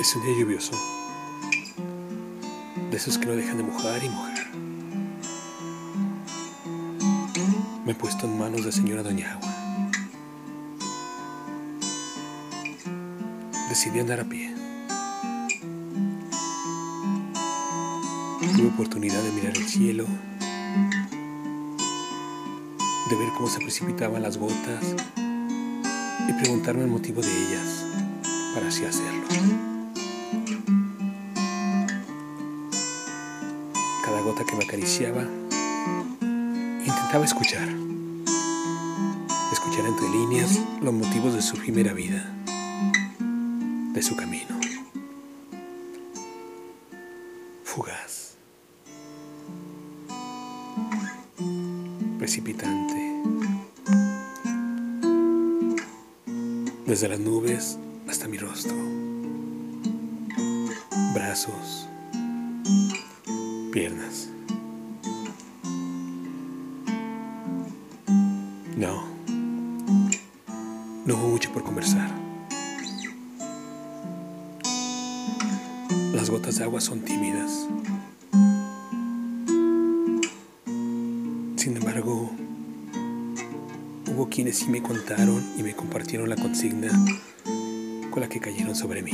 Es un día lluvioso. De esos que no dejan de mojar y mojar. Me he puesto en manos de señora Doña Agua. Decidí andar a pie. Tuve oportunidad de mirar el cielo, de ver cómo se precipitaban las gotas y preguntarme el motivo de ellas para así hacerlo. Cada gota que me acariciaba, intentaba escuchar, escuchar entre líneas los motivos de su primera vida, de su camino. Fugaz, precipitante, desde las nubes hasta mi rostro, brazos, piernas. No, no hubo mucho por conversar. Las gotas de agua son tímidas. Sin embargo, hubo quienes sí me contaron y me compartieron la consigna con la que cayeron sobre mí.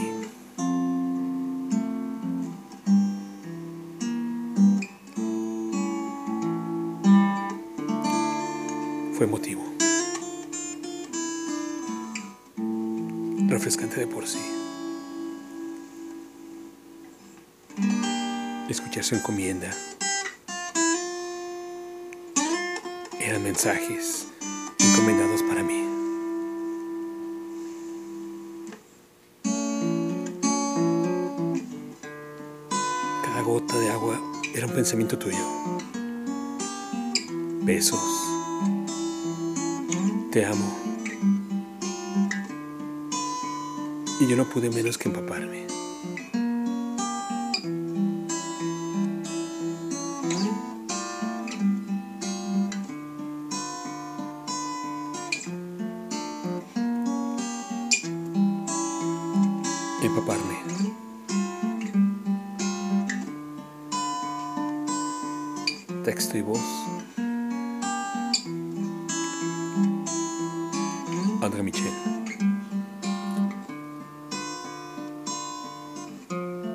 Fue emotivo. Refrescante de por sí. Escuchar su encomienda. Eran mensajes encomendados para mí. Cada gota de agua era un pensamiento tuyo. Besos. Te amo. Y yo no pude menos que empaparme. Empaparme. Texto y voz. Padre Michele.